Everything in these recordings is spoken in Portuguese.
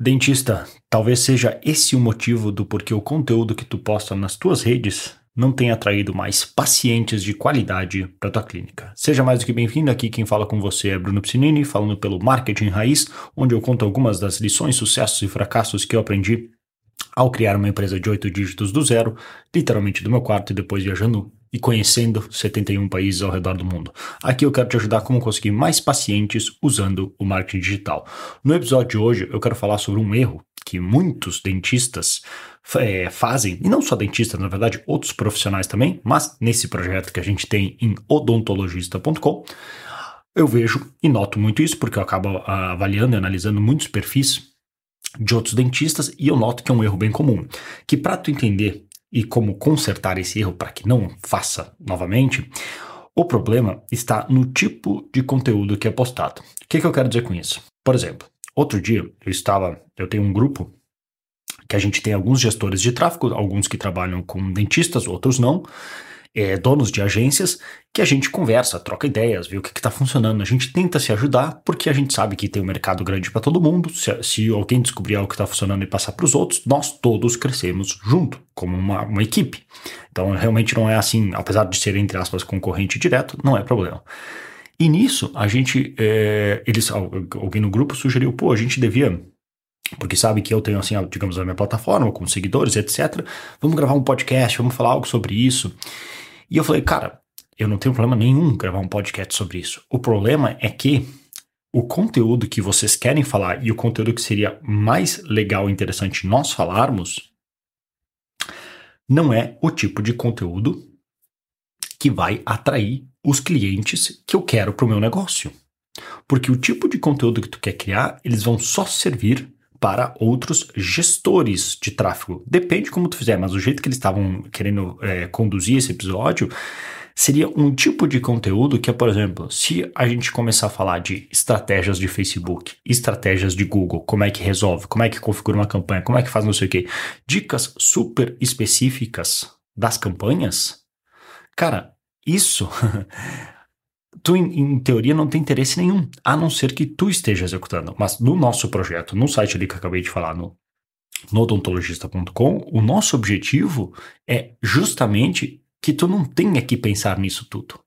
Dentista, talvez seja esse o motivo do porquê o conteúdo que tu posta nas tuas redes não tenha atraído mais pacientes de qualidade para tua clínica. Seja mais do que bem-vindo aqui, quem fala com você é Bruno Piscinini, falando pelo Marketing Raiz, onde eu conto algumas das lições, sucessos e fracassos que eu aprendi ao criar uma empresa de oito dígitos do zero, literalmente do meu quarto e depois viajando e conhecendo 71 países ao redor do mundo. Aqui eu quero te ajudar como conseguir mais pacientes usando o marketing digital. No episódio de hoje eu quero falar sobre um erro que muitos dentistas é, fazem, e não só dentistas, na verdade, outros profissionais também, mas nesse projeto que a gente tem em odontologista.com, eu vejo e noto muito isso, porque eu acabo ah, avaliando e analisando muitos perfis de outros dentistas e eu noto que é um erro bem comum. Que para tu entender e como consertar esse erro para que não faça novamente, o problema está no tipo de conteúdo que é postado. O que, que eu quero dizer com isso? Por exemplo, outro dia eu estava, eu tenho um grupo que a gente tem alguns gestores de tráfego, alguns que trabalham com dentistas, outros não, é, donos de agências, que a gente conversa, troca ideias, vê o que está funcionando. A gente tenta se ajudar, porque a gente sabe que tem um mercado grande para todo mundo. Se, se, alguém descobrir algo que está funcionando e passar para os outros, nós todos crescemos junto, como uma, uma equipe. Então, realmente não é assim, apesar de ser, entre aspas, concorrente direto, não é problema. E nisso, a gente, é, eles, alguém no grupo sugeriu, pô, a gente devia porque sabe que eu tenho, assim, digamos, a minha plataforma com seguidores, etc. Vamos gravar um podcast, vamos falar algo sobre isso. E eu falei, cara, eu não tenho problema nenhum gravar um podcast sobre isso. O problema é que o conteúdo que vocês querem falar e o conteúdo que seria mais legal e interessante nós falarmos não é o tipo de conteúdo que vai atrair os clientes que eu quero para o meu negócio. Porque o tipo de conteúdo que tu quer criar, eles vão só servir para outros gestores de tráfego. Depende como tu fizer, mas o jeito que eles estavam querendo é, conduzir esse episódio seria um tipo de conteúdo que é, por exemplo, se a gente começar a falar de estratégias de Facebook, estratégias de Google, como é que resolve, como é que configura uma campanha, como é que faz não sei o quê, dicas super específicas das campanhas, cara, isso tu, em, em, teoria, não tem interesse nenhum, a não ser que tu esteja executando. Mas no nosso projeto, no site ali que eu acabei de falar, no, no odontologista.com, o nosso objetivo é justamente que tu não tenha que pensar nisso tudo.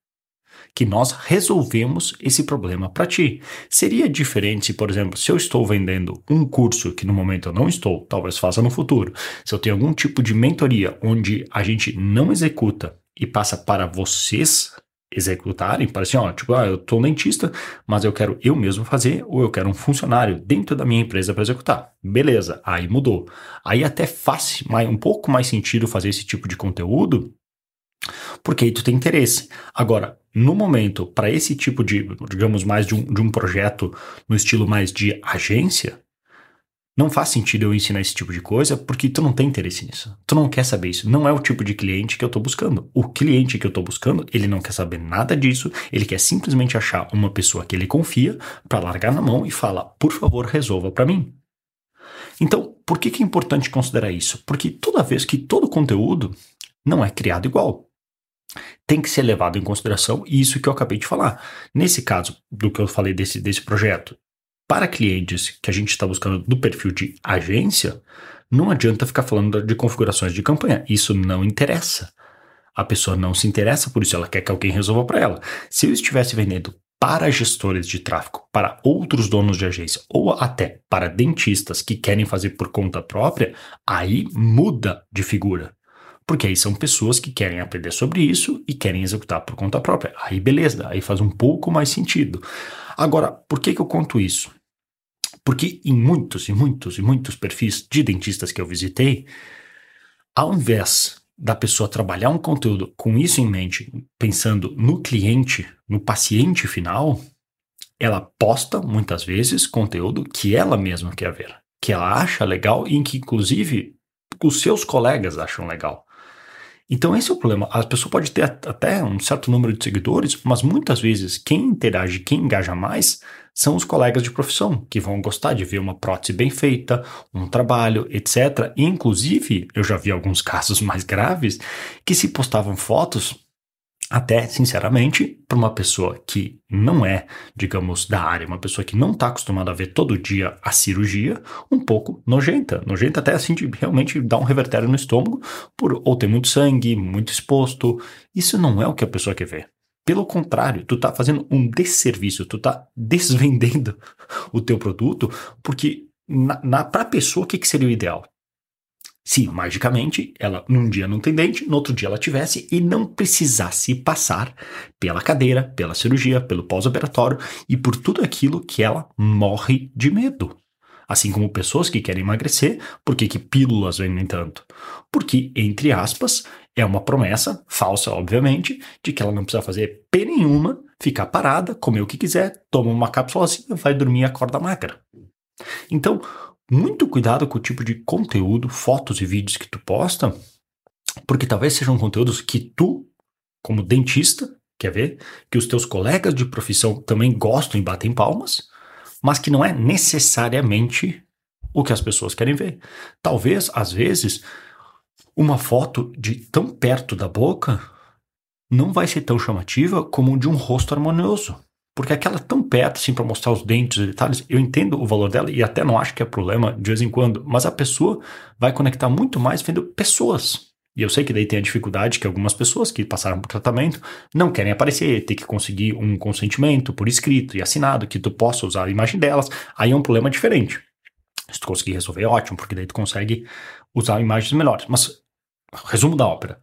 Que nós resolvemos esse problema para ti. Seria diferente se, por exemplo, se eu estou vendendo um curso que no momento eu não estou, talvez faça no futuro. Se eu tenho algum tipo de mentoria onde a gente não executa e passa para vocês executarem, para assim, ó, tipo, ah, eu tô dentista, mas eu quero eu mesmo fazer, ou eu quero um funcionário dentro da minha empresa para executar. Beleza, aí mudou. Aí até faz mais, um pouco mais sentido fazer esse tipo de conteúdo, porque aí tu tem interesse. Agora, no momento, para esse tipo de, digamos, mais de um, de um projeto no estilo mais de agência, não faz sentido eu ensinar esse tipo de coisa porque tu não tem interesse nisso. Tu não quer saber isso. Não é o tipo de cliente que eu estou buscando. O cliente que eu estou buscando, ele não quer saber nada disso. Ele quer simplesmente achar uma pessoa que ele confia para largar na mão e falar, por favor, resolva para mim. Então, por que, que é importante considerar isso? Porque toda vez que todo conteúdo não é criado igual tem que ser levado em consideração isso que eu acabei de falar. Nesse caso do que eu falei desse, desse projeto, para clientes que a gente está buscando do perfil de agência, não adianta ficar falando de configurações de campanha. Isso não interessa. A pessoa não se interessa por isso, ela quer que alguém resolva para ela. Se eu estivesse vendendo para gestores de tráfego, para outros donos de agência ou até para dentistas que querem fazer por conta própria, aí muda de figura. Porque aí são pessoas que querem aprender sobre isso e querem executar por conta própria. Aí beleza, aí faz um pouco mais sentido. Agora, por que, que eu conto isso? Porque em muitos e muitos e muitos perfis de dentistas que eu visitei, ao invés da pessoa trabalhar um conteúdo com isso em mente, pensando no cliente, no paciente final, ela posta muitas vezes conteúdo que ela mesma quer ver, que ela acha legal e que inclusive os seus colegas acham legal. Então esse é o problema. A pessoa pode ter até um certo número de seguidores, mas muitas vezes quem interage, quem engaja mais são os colegas de profissão, que vão gostar de ver uma prótese bem feita, um trabalho, etc. E, inclusive, eu já vi alguns casos mais graves que se postavam fotos Até, sinceramente, para uma pessoa que não é, digamos, da área, uma pessoa que não está acostumada a ver todo dia a cirurgia, um pouco nojenta. Nojenta até assim de realmente dar um revertério no estômago, por ou ter muito sangue, muito exposto. Isso não é o que a pessoa quer ver. Pelo contrário, tu tá fazendo um desserviço, tu tá desvendendo o teu produto, porque na, na, pessoa, o que, que seria o ideal? Se magicamente ela num dia não tem dente, no outro dia ela tivesse e não precisasse passar pela cadeira, pela cirurgia, pelo pós-operatório e por tudo aquilo que ela morre de medo. Assim como pessoas que querem emagrecer, por que, que pílulas vendem tanto? Porque, entre aspas, é uma promessa, falsa, obviamente, de que ela não precisa fazer P nenhuma, ficar parada, comer o que quiser, toma uma cápsulazinha, vai dormir e acorda magra. Então, muito cuidado com o tipo de conteúdo, fotos e vídeos que tu posta, porque talvez sejam conteúdos que tu, como dentista, quer ver, que os teus colegas de profissão também gostam e batem palmas, mas que não é necessariamente o que as pessoas querem ver. Talvez, às vezes, uma foto de tão perto da boca não vai ser tão chamativa como de um rosto harmonioso. Porque aquela tão perto, assim, para mostrar os dentes e detalhes, eu entendo o valor dela e até não acho que é problema de vez em quando, mas a pessoa vai conectar muito mais vendo pessoas. E eu sei que daí tem a dificuldade que algumas pessoas que passaram por tratamento não querem aparecer, ter que conseguir um consentimento por escrito e assinado que tu possa usar a imagem delas, aí é um problema diferente. Se tu conseguir resolver, ótimo, porque daí tu consegue usar imagens melhores. Mas, resumo da ópera,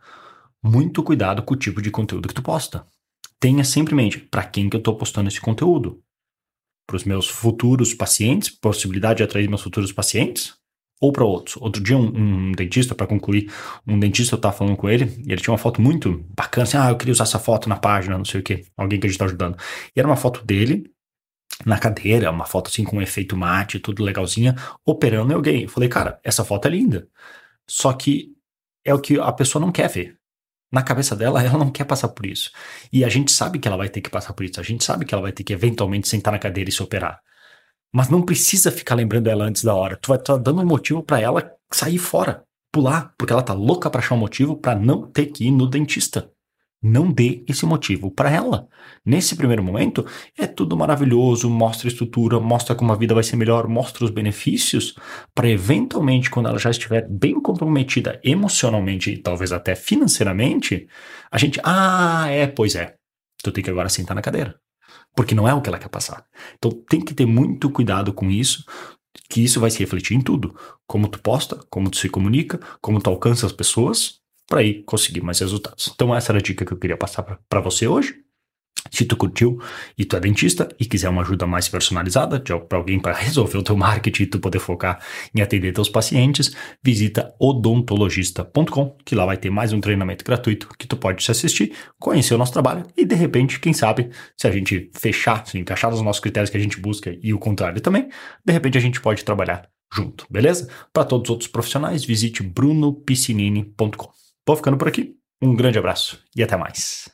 muito cuidado com o tipo de conteúdo que tu posta tenha sempre em mente para quem que eu estou postando esse conteúdo. Para os meus futuros pacientes, possibilidade de atrair meus futuros pacientes, ou para outros. Outro dia, um, um dentista, para concluir, um dentista eu estava falando com ele, e ele tinha uma foto muito bacana, assim, ah, eu queria usar essa foto na página, não sei o que, alguém que a gente está ajudando. E era uma foto dele na cadeira, uma foto assim com um efeito mate, tudo legalzinha, operando em alguém. Eu falei, cara, essa foto é linda. Só que é o que a pessoa não quer ver na cabeça dela, ela não quer passar por isso. E a gente sabe que ela vai ter que passar por isso. A gente sabe que ela vai ter que eventualmente sentar na cadeira e se operar. Mas não precisa ficar lembrando ela antes da hora. Tu vai estar tá dando um motivo para ela sair fora, pular, porque ela tá louca para achar um motivo para não ter que ir no dentista. Não dê esse motivo para ela. Nesse primeiro momento, é tudo maravilhoso, mostra estrutura, mostra como a vida vai ser melhor, mostra os benefícios, para eventualmente, quando ela já estiver bem comprometida emocionalmente e talvez até financeiramente, a gente, ah, é, pois é, tu tem que agora sentar na cadeira. Porque não é o que ela quer passar. Então tem que ter muito cuidado com isso, que isso vai se refletir em tudo. Como tu posta, como tu se comunica, como tu alcança as pessoas, para aí conseguir mais resultados. Então essa era a dica que eu queria passar para você hoje. Se tu curtiu e tu é dentista e quiser uma ajuda mais personalizada para alguém para resolver o teu marketing e tu poder focar em atender teus pacientes, visita odontologista.com, que lá vai ter mais um treinamento gratuito que tu pode se assistir, conhecer o nosso trabalho e de repente, quem sabe, se a gente fechar, se encaixar nos nossos critérios que a gente busca e o contrário também, de repente a gente pode trabalhar junto, beleza? Para todos os outros profissionais, visite brunopiscinini.com. Vou ficando por aqui. Um grande abraço e até mais.